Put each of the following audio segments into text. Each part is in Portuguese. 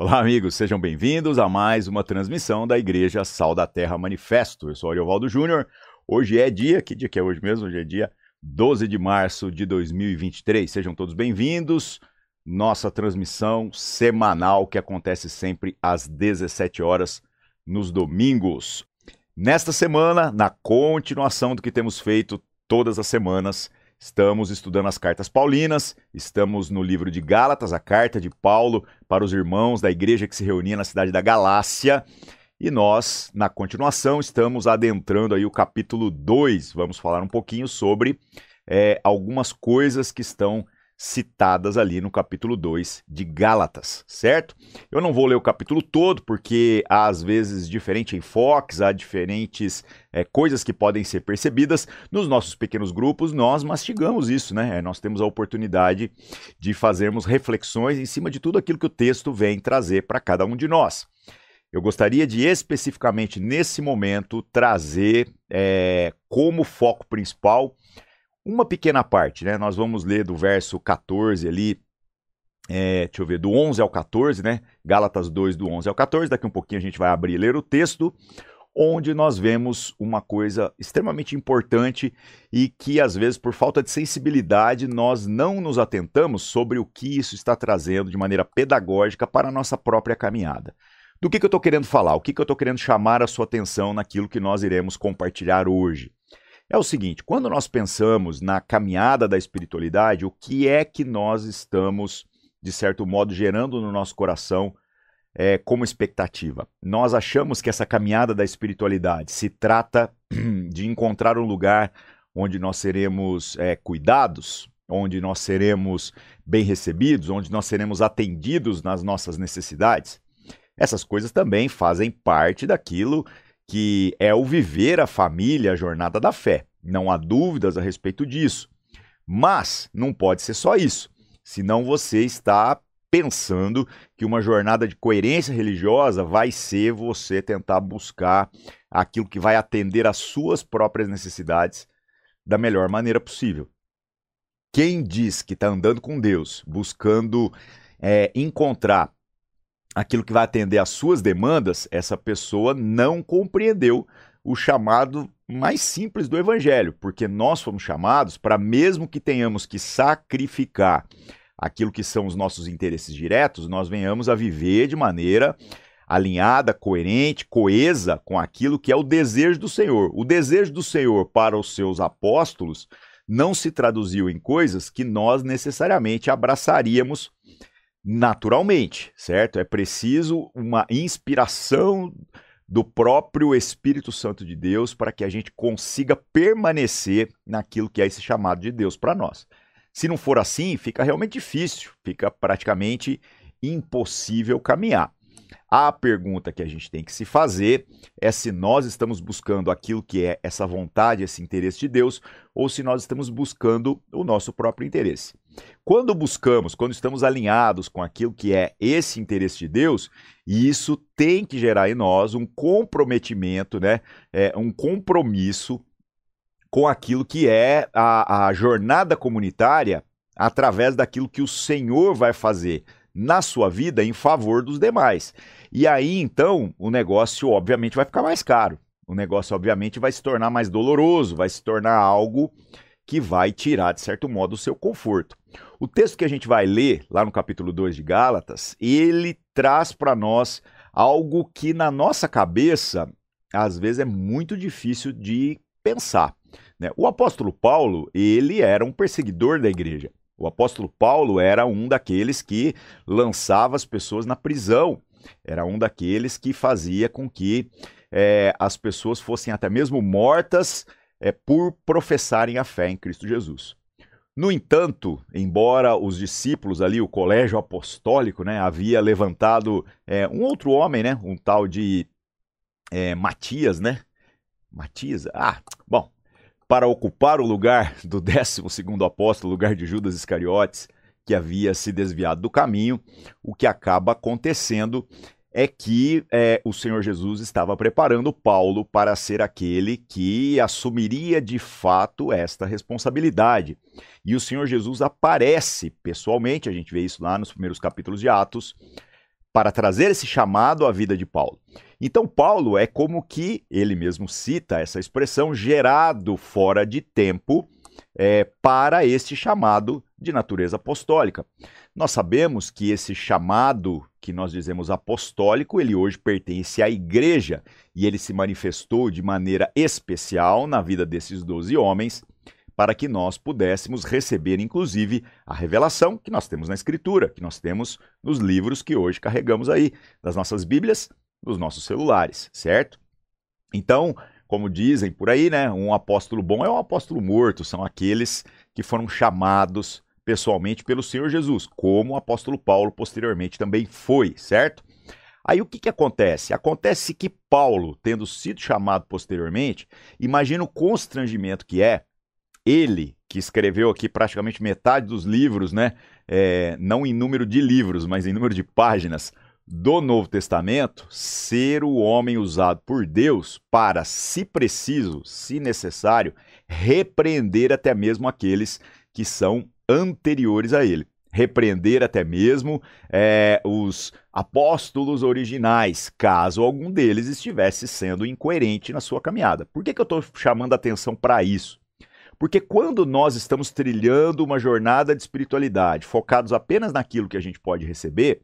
Olá, amigos, sejam bem-vindos a mais uma transmissão da Igreja Sal da Terra Manifesto. Eu sou Ariovaldo Júnior. Hoje é dia, que dia que é hoje mesmo? Hoje é dia 12 de março de 2023. Sejam todos bem-vindos. Nossa transmissão semanal que acontece sempre às 17 horas nos domingos. Nesta semana, na continuação do que temos feito todas as semanas, Estamos estudando as cartas paulinas, estamos no livro de Gálatas, a carta de Paulo para os irmãos da igreja que se reunia na cidade da Galácia. E nós, na continuação, estamos adentrando aí o capítulo 2. Vamos falar um pouquinho sobre é, algumas coisas que estão citadas ali no capítulo 2 de Gálatas, certo? Eu não vou ler o capítulo todo, porque há às vezes diferentes enfoques, há diferentes é, coisas que podem ser percebidas. Nos nossos pequenos grupos, nós mastigamos isso, né? É, nós temos a oportunidade de fazermos reflexões em cima de tudo aquilo que o texto vem trazer para cada um de nós. Eu gostaria de especificamente nesse momento trazer é, como foco principal uma pequena parte, né? Nós vamos ler do verso 14 ali, é, deixa eu ver, do 11 ao 14, né? Gálatas 2, do 11 ao 14. Daqui um pouquinho a gente vai abrir e ler o texto, onde nós vemos uma coisa extremamente importante e que, às vezes, por falta de sensibilidade, nós não nos atentamos sobre o que isso está trazendo de maneira pedagógica para a nossa própria caminhada. Do que, que eu estou querendo falar? O que, que eu estou querendo chamar a sua atenção naquilo que nós iremos compartilhar hoje? É o seguinte: quando nós pensamos na caminhada da espiritualidade, o que é que nós estamos, de certo modo, gerando no nosso coração é, como expectativa? Nós achamos que essa caminhada da espiritualidade se trata de encontrar um lugar onde nós seremos é, cuidados, onde nós seremos bem recebidos, onde nós seremos atendidos nas nossas necessidades. Essas coisas também fazem parte daquilo que é o viver a família, a jornada da fé. Não há dúvidas a respeito disso. Mas não pode ser só isso. Senão você está pensando que uma jornada de coerência religiosa vai ser você tentar buscar aquilo que vai atender às suas próprias necessidades da melhor maneira possível. Quem diz que está andando com Deus, buscando é, encontrar aquilo que vai atender às suas demandas, essa pessoa não compreendeu o chamado mais simples do evangelho, porque nós fomos chamados para mesmo que tenhamos que sacrificar aquilo que são os nossos interesses diretos, nós venhamos a viver de maneira alinhada, coerente, coesa com aquilo que é o desejo do Senhor. O desejo do Senhor para os seus apóstolos não se traduziu em coisas que nós necessariamente abraçaríamos naturalmente, certo? É preciso uma inspiração do próprio Espírito Santo de Deus para que a gente consiga permanecer naquilo que é esse chamado de Deus para nós. Se não for assim, fica realmente difícil, fica praticamente impossível caminhar. A pergunta que a gente tem que se fazer é se nós estamos buscando aquilo que é essa vontade, esse interesse de Deus, ou se nós estamos buscando o nosso próprio interesse. Quando buscamos, quando estamos alinhados com aquilo que é esse interesse de Deus, isso tem que gerar em nós um comprometimento, né? É, um compromisso com aquilo que é a, a jornada comunitária através daquilo que o Senhor vai fazer na sua vida em favor dos demais. E aí, então, o negócio, obviamente, vai ficar mais caro. O negócio, obviamente, vai se tornar mais doloroso, vai se tornar algo que vai tirar, de certo modo, o seu conforto. O texto que a gente vai ler, lá no capítulo 2 de Gálatas, ele traz para nós algo que na nossa cabeça, às vezes, é muito difícil de pensar. Né? O apóstolo Paulo, ele era um perseguidor da igreja. O apóstolo Paulo era um daqueles que lançava as pessoas na prisão, era um daqueles que fazia com que é, as pessoas fossem até mesmo mortas é, por professarem a fé em Cristo Jesus. No entanto, embora os discípulos ali, o colégio apostólico, né, havia levantado é, um outro homem, né, um tal de é, Matias, né? Matias, ah, bom, para ocupar o lugar do 12 apóstolo, lugar de Judas Iscariotes, que havia se desviado do caminho, o que acaba acontecendo é que é, o Senhor Jesus estava preparando Paulo para ser aquele que assumiria de fato esta responsabilidade. E o Senhor Jesus aparece pessoalmente, a gente vê isso lá nos primeiros capítulos de Atos, para trazer esse chamado à vida de Paulo. Então, Paulo é como que, ele mesmo cita essa expressão, gerado fora de tempo é, para este chamado de natureza apostólica. Nós sabemos que esse chamado que nós dizemos apostólico, ele hoje pertence à igreja e ele se manifestou de maneira especial na vida desses doze homens para que nós pudéssemos receber, inclusive, a revelação que nós temos na Escritura, que nós temos nos livros que hoje carregamos aí, das nossas Bíblias, dos nossos celulares, certo? Então, como dizem por aí, né, um apóstolo bom é um apóstolo morto, são aqueles que foram chamados pessoalmente pelo Senhor Jesus, como o apóstolo Paulo posteriormente também foi, certo? Aí o que, que acontece? Acontece que Paulo, tendo sido chamado posteriormente, imagina o constrangimento que é ele, que escreveu aqui praticamente metade dos livros, né? É, não em número de livros, mas em número de páginas do Novo Testamento, ser o homem usado por Deus para, se preciso, se necessário, repreender até mesmo aqueles que são anteriores a ele. Repreender até mesmo é, os apóstolos originais, caso algum deles estivesse sendo incoerente na sua caminhada. Por que, que eu estou chamando a atenção para isso? Porque quando nós estamos trilhando uma jornada de espiritualidade, focados apenas naquilo que a gente pode receber,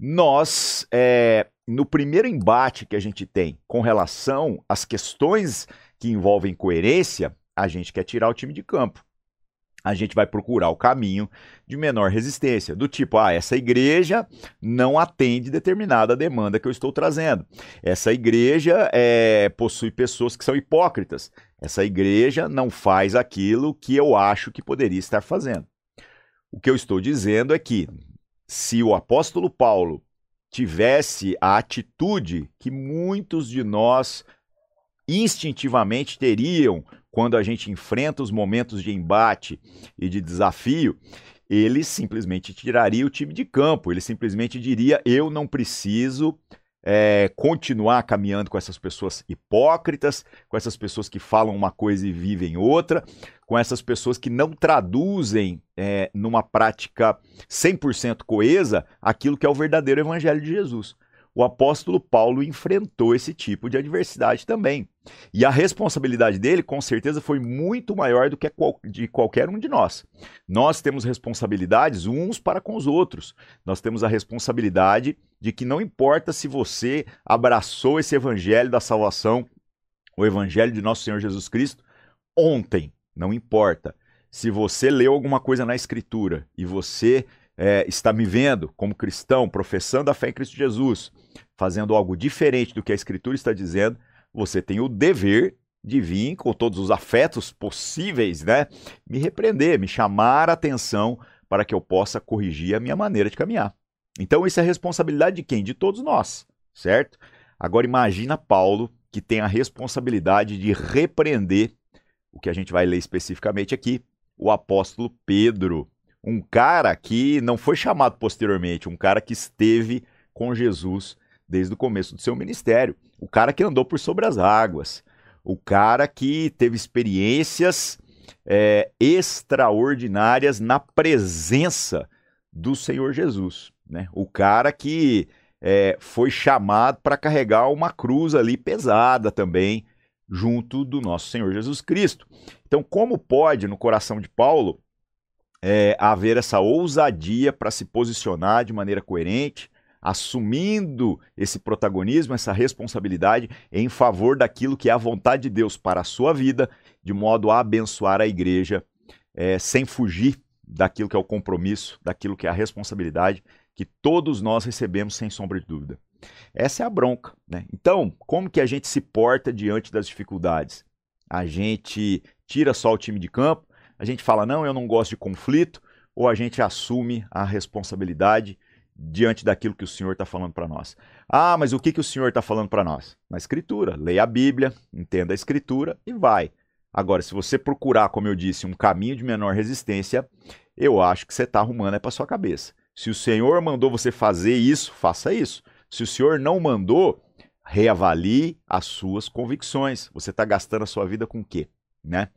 nós, é, no primeiro embate que a gente tem com relação às questões que envolvem coerência, a gente quer tirar o time de campo a gente vai procurar o caminho de menor resistência, do tipo, ah, essa igreja não atende determinada demanda que eu estou trazendo. Essa igreja é, possui pessoas que são hipócritas. Essa igreja não faz aquilo que eu acho que poderia estar fazendo. O que eu estou dizendo é que se o apóstolo Paulo tivesse a atitude que muitos de nós instintivamente teriam quando a gente enfrenta os momentos de embate e de desafio, ele simplesmente tiraria o time de campo, ele simplesmente diria: eu não preciso é, continuar caminhando com essas pessoas hipócritas, com essas pessoas que falam uma coisa e vivem outra, com essas pessoas que não traduzem é, numa prática 100% coesa aquilo que é o verdadeiro evangelho de Jesus o apóstolo Paulo enfrentou esse tipo de adversidade também. E a responsabilidade dele, com certeza, foi muito maior do que a de qualquer um de nós. Nós temos responsabilidades uns para com os outros. Nós temos a responsabilidade de que não importa se você abraçou esse evangelho da salvação, o evangelho de nosso Senhor Jesus Cristo, ontem, não importa. Se você leu alguma coisa na Escritura e você é, está me vendo como cristão, professando a fé em Cristo Jesus, fazendo algo diferente do que a Escritura está dizendo, você tem o dever de vir com todos os afetos possíveis, né? Me repreender, me chamar a atenção para que eu possa corrigir a minha maneira de caminhar. Então, isso é responsabilidade de quem? De todos nós, certo? Agora, imagina Paulo, que tem a responsabilidade de repreender o que a gente vai ler especificamente aqui, o apóstolo Pedro um cara que não foi chamado posteriormente, um cara que esteve com Jesus desde o começo do seu ministério, o cara que andou por sobre as águas, o cara que teve experiências é, extraordinárias na presença do Senhor Jesus, né? O cara que é, foi chamado para carregar uma cruz ali pesada também junto do nosso Senhor Jesus Cristo. Então, como pode no coração de Paulo é, haver essa ousadia para se posicionar de maneira coerente, assumindo esse protagonismo, essa responsabilidade em favor daquilo que é a vontade de Deus para a sua vida, de modo a abençoar a igreja, é, sem fugir daquilo que é o compromisso, daquilo que é a responsabilidade que todos nós recebemos sem sombra de dúvida. Essa é a bronca, né? Então, como que a gente se porta diante das dificuldades? A gente tira só o time de campo, a gente fala, não, eu não gosto de conflito, ou a gente assume a responsabilidade diante daquilo que o Senhor está falando para nós. Ah, mas o que, que o Senhor está falando para nós? Na Escritura. Leia a Bíblia, entenda a Escritura e vai. Agora, se você procurar, como eu disse, um caminho de menor resistência, eu acho que você está arrumando é para sua cabeça. Se o Senhor mandou você fazer isso, faça isso. Se o Senhor não mandou, reavalie as suas convicções. Você está gastando a sua vida com o quê? Né?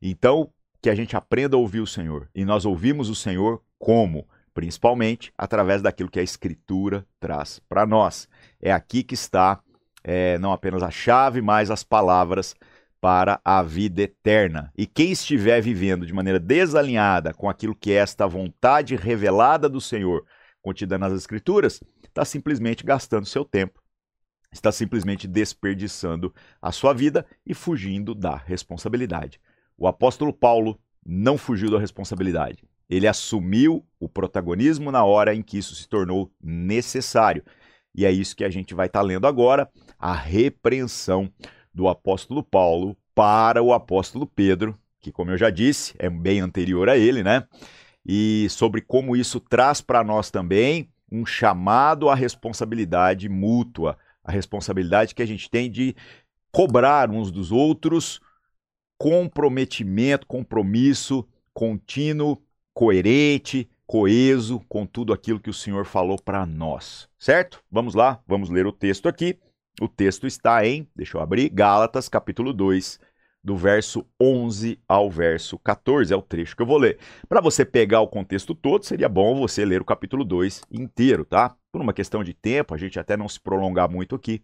Então, que a gente aprenda a ouvir o Senhor. E nós ouvimos o Senhor como? Principalmente através daquilo que a Escritura traz para nós. É aqui que está é, não apenas a chave, mas as palavras para a vida eterna. E quem estiver vivendo de maneira desalinhada com aquilo que é esta vontade revelada do Senhor, contida nas Escrituras, está simplesmente gastando seu tempo, está simplesmente desperdiçando a sua vida e fugindo da responsabilidade. O apóstolo Paulo não fugiu da responsabilidade. Ele assumiu o protagonismo na hora em que isso se tornou necessário. E é isso que a gente vai estar tá lendo agora, a repreensão do apóstolo Paulo para o apóstolo Pedro, que, como eu já disse, é bem anterior a ele, né? E sobre como isso traz para nós também um chamado à responsabilidade mútua, a responsabilidade que a gente tem de cobrar uns dos outros comprometimento, compromisso contínuo, coerente, coeso com tudo aquilo que o Senhor falou para nós, certo? Vamos lá, vamos ler o texto aqui. O texto está em, deixa eu abrir, Gálatas, capítulo 2, do verso 11 ao verso 14, é o trecho que eu vou ler. Para você pegar o contexto todo, seria bom você ler o capítulo 2 inteiro, tá? Por uma questão de tempo, a gente até não se prolongar muito aqui,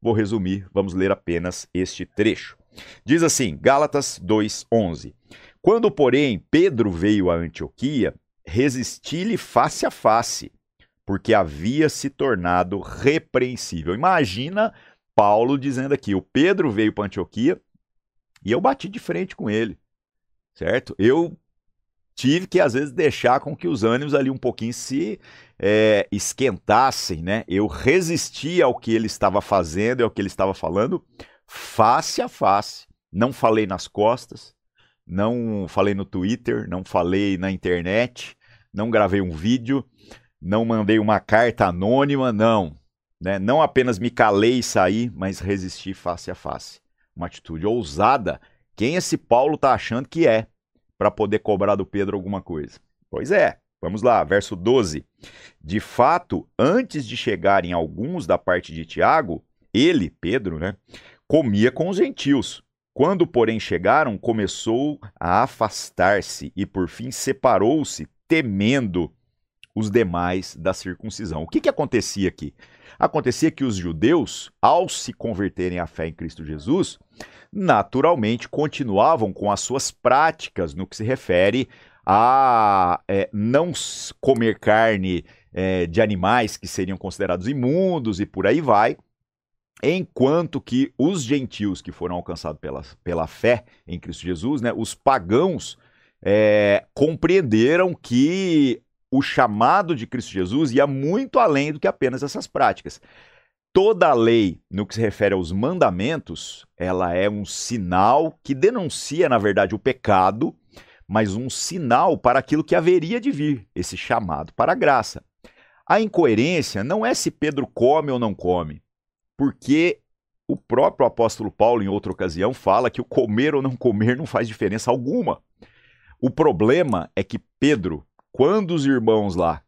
vou resumir, vamos ler apenas este trecho. Diz assim, Gálatas 2:11. Quando, porém, Pedro veio a Antioquia, resisti-lhe face a face, porque havia se tornado repreensível. Imagina Paulo dizendo aqui: o Pedro veio para Antioquia e eu bati de frente com ele, certo? Eu tive que, às vezes, deixar com que os ânimos ali um pouquinho se é, esquentassem, né? Eu resisti ao que ele estava fazendo e ao que ele estava falando face a face. Não falei nas costas, não falei no Twitter, não falei na internet, não gravei um vídeo, não mandei uma carta anônima, não. Né? Não apenas me calei e saí, mas resisti face a face. Uma atitude ousada. Quem esse Paulo está achando que é para poder cobrar do Pedro alguma coisa? Pois é, vamos lá, verso 12. De fato, antes de chegarem alguns da parte de Tiago, ele, Pedro, né, comia com os gentios quando, porém, chegaram, começou a afastar-se e, por fim, separou-se, temendo os demais da circuncisão. O que, que acontecia aqui? Acontecia que os judeus, ao se converterem à fé em Cristo Jesus, naturalmente continuavam com as suas práticas no que se refere a é, não comer carne é, de animais que seriam considerados imundos e por aí vai, Enquanto que os gentios que foram alcançados pela, pela fé em Cristo Jesus, né, os pagãos, é, compreenderam que o chamado de Cristo Jesus ia muito além do que apenas essas práticas. Toda a lei, no que se refere aos mandamentos, ela é um sinal que denuncia, na verdade, o pecado, mas um sinal para aquilo que haveria de vir, esse chamado para a graça. A incoerência não é se Pedro come ou não come porque o próprio apóstolo Paulo, em outra ocasião, fala que o comer ou não comer não faz diferença alguma. O problema é que Pedro, quando os irmãos lá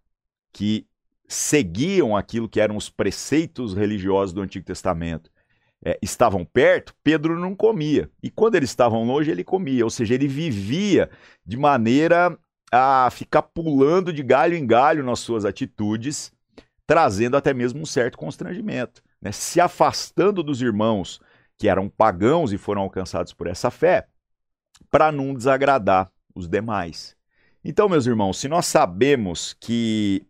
que seguiam aquilo que eram os preceitos religiosos do Antigo Testamento é, estavam perto, Pedro não comia. E quando eles estavam longe, ele comia. Ou seja, ele vivia de maneira a ficar pulando de galho em galho nas suas atitudes, trazendo até mesmo um certo constrangimento né, se afastando dos irmãos que eram pagãos e foram alcançados por essa fé, para não desagradar os demais. Então, meus irmãos, se nós sabemos que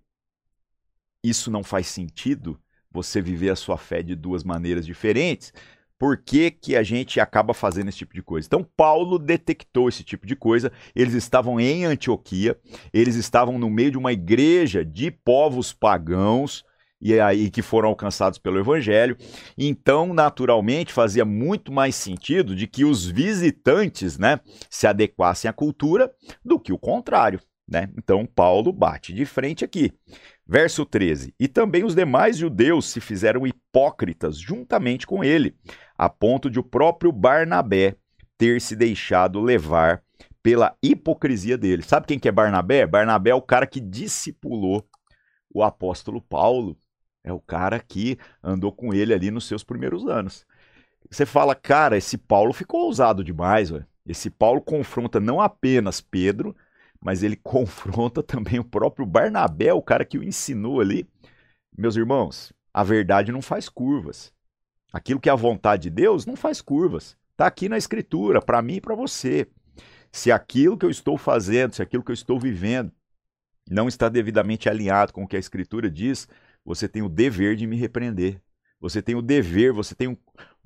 isso não faz sentido, você viver a sua fé de duas maneiras diferentes, por que, que a gente acaba fazendo esse tipo de coisa? Então, Paulo detectou esse tipo de coisa. Eles estavam em Antioquia, eles estavam no meio de uma igreja de povos pagãos, e aí que foram alcançados pelo evangelho. Então, naturalmente, fazia muito mais sentido de que os visitantes, né, se adequassem à cultura do que o contrário, né? Então, Paulo bate de frente aqui. Verso 13: E também os demais judeus se fizeram hipócritas juntamente com ele, a ponto de o próprio Barnabé ter se deixado levar pela hipocrisia dele. Sabe quem que é Barnabé? Barnabé é o cara que discipulou o apóstolo Paulo é o cara que andou com ele ali nos seus primeiros anos. Você fala, cara, esse Paulo ficou ousado demais, véio. Esse Paulo confronta não apenas Pedro, mas ele confronta também o próprio Barnabé, o cara que o ensinou ali. Meus irmãos, a verdade não faz curvas. Aquilo que é a vontade de Deus não faz curvas. Está aqui na Escritura, para mim e para você. Se aquilo que eu estou fazendo, se aquilo que eu estou vivendo não está devidamente alinhado com o que a Escritura diz, você tem o dever de me repreender. Você tem o dever, você tem um,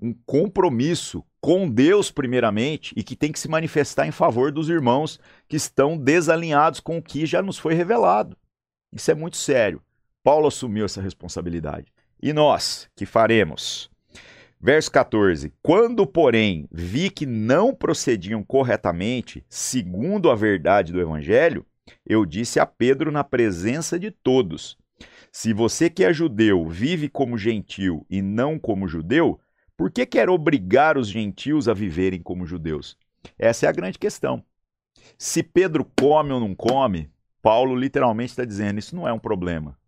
um, compromisso com Deus, primeiramente, e que tem que se manifestar em favor dos irmãos que estão desalinhados com o que já nos foi revelado. Isso é muito sério. Paulo assumiu essa responsabilidade. E nós, que faremos? Verso 14: Quando, porém, vi que não procediam corretamente, segundo a verdade do Evangelho, eu disse a Pedro na presença de todos: Se você que é judeu vive como gentil e não como judeu, por que quer obrigar os gentios a viverem como judeus? Essa é a grande questão. Se Pedro come ou não come, Paulo literalmente está dizendo: isso não é um problema.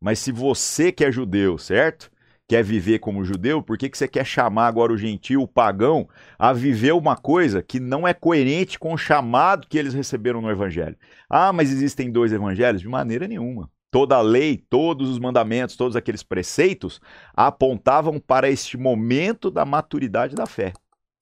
Mas se você que é judeu, certo? Quer viver como judeu, por que, que você quer chamar agora o gentil, o pagão, a viver uma coisa que não é coerente com o chamado que eles receberam no evangelho? Ah, mas existem dois evangelhos? De maneira nenhuma. Toda a lei, todos os mandamentos, todos aqueles preceitos apontavam para este momento da maturidade da fé.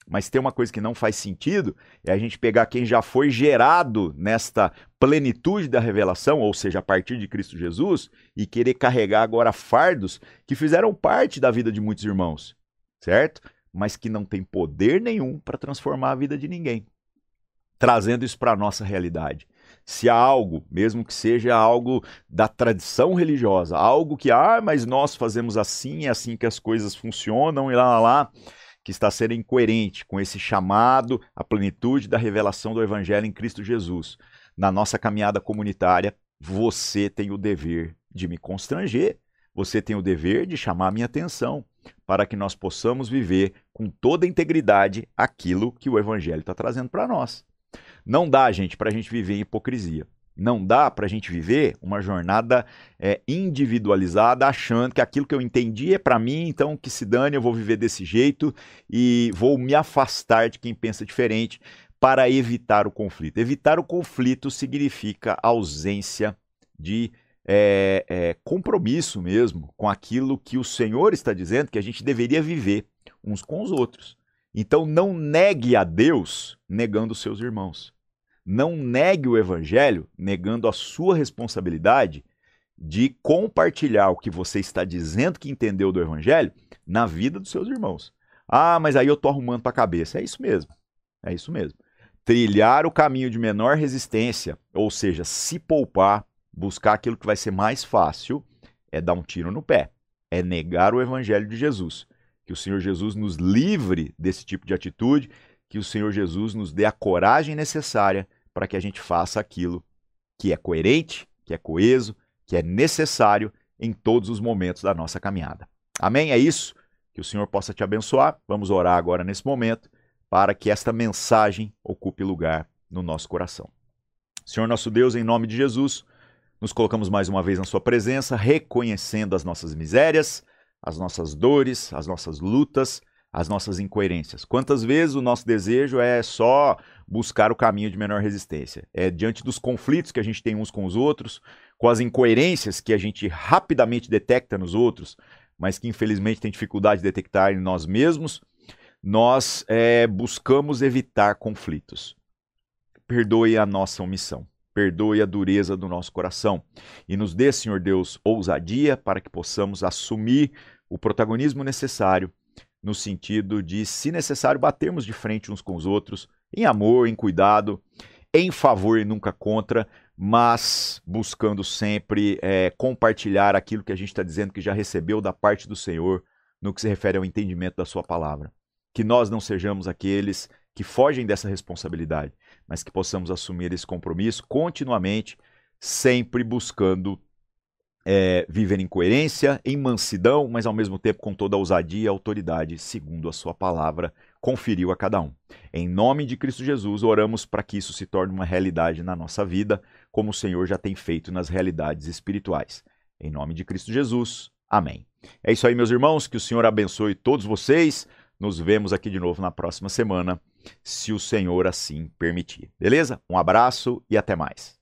Mas tem uma coisa que não faz sentido, é a gente pegar quem já foi gerado nesta plenitude da revelação, ou seja, a partir de Cristo Jesus, e querer carregar agora fardos que fizeram parte da vida de muitos irmãos, certo? Mas que não tem poder nenhum para transformar a vida de ninguém. Trazendo isso para a nossa realidade. Se há algo, mesmo que seja algo da tradição religiosa, algo que, ah, mas nós fazemos assim, é assim que as coisas funcionam, e lá, lá, lá que está sendo incoerente com esse chamado à plenitude da revelação do Evangelho em Cristo Jesus. Na nossa caminhada comunitária, você tem o dever de me constranger, você tem o dever de chamar minha atenção, para que nós possamos viver com toda a integridade aquilo que o Evangelho está trazendo para nós. Não dá, gente, para a gente viver em hipocrisia. Não dá para a gente viver uma jornada é, individualizada, achando que aquilo que eu entendi é para mim, então que se dane, eu vou viver desse jeito e vou me afastar de quem pensa diferente para evitar o conflito. Evitar o conflito significa ausência de é, é, compromisso mesmo com aquilo que o Senhor está dizendo que a gente deveria viver uns com os outros. Então não negue a Deus negando os seus irmãos. Não negue o evangelho negando a sua responsabilidade de compartilhar o que você está dizendo que entendeu do evangelho na vida dos seus irmãos. Ah, mas aí eu tô arrumando para a cabeça. É isso mesmo. É isso mesmo. Trilhar o caminho de menor resistência, ou seja, se poupar, buscar aquilo que vai ser mais fácil, é dar um tiro no pé. É negar o evangelho de Jesus. Que o Senhor Jesus nos livre desse tipo de atitude, que o Senhor Jesus nos dê a coragem necessária para que a gente faça aquilo que é coerente, que é coeso, que é necessário em todos os momentos da nossa caminhada. Amém? É isso. Que o Senhor possa te abençoar. Vamos orar agora nesse momento para que esta mensagem ocupe lugar no nosso coração. Senhor nosso Deus, em nome de Jesus, nos colocamos mais uma vez na Sua presença, reconhecendo as nossas misérias, as nossas dores, as nossas lutas, as nossas incoerências. Quantas vezes o nosso desejo é só buscar o caminho de menor resistência? É diante dos conflitos que a gente tem uns com os outros, com as incoerências que a gente rapidamente detecta nos outros, mas que infelizmente tem dificuldade de detectar em nós mesmos, nós é, buscamos evitar conflitos. Perdoe a nossa omissão. Perdoe a dureza do nosso coração e nos dê, Senhor Deus, ousadia para que possamos assumir o protagonismo necessário no sentido de, se necessário, batermos de frente uns com os outros, em amor, em cuidado, em favor e nunca contra, mas buscando sempre é, compartilhar aquilo que a gente está dizendo que já recebeu da parte do Senhor no que se refere ao entendimento da Sua palavra. Que nós não sejamos aqueles que fogem dessa responsabilidade, mas que possamos assumir esse compromisso continuamente, sempre buscando é, viver em coerência, em mansidão, mas ao mesmo tempo com toda a ousadia e autoridade, segundo a sua palavra conferiu a cada um. Em nome de Cristo Jesus, oramos para que isso se torne uma realidade na nossa vida, como o Senhor já tem feito nas realidades espirituais. Em nome de Cristo Jesus, amém. É isso aí, meus irmãos, que o Senhor abençoe todos vocês. Nos vemos aqui de novo na próxima semana. se o Senhor assim permitir. Beleza? Um abraço e até mais.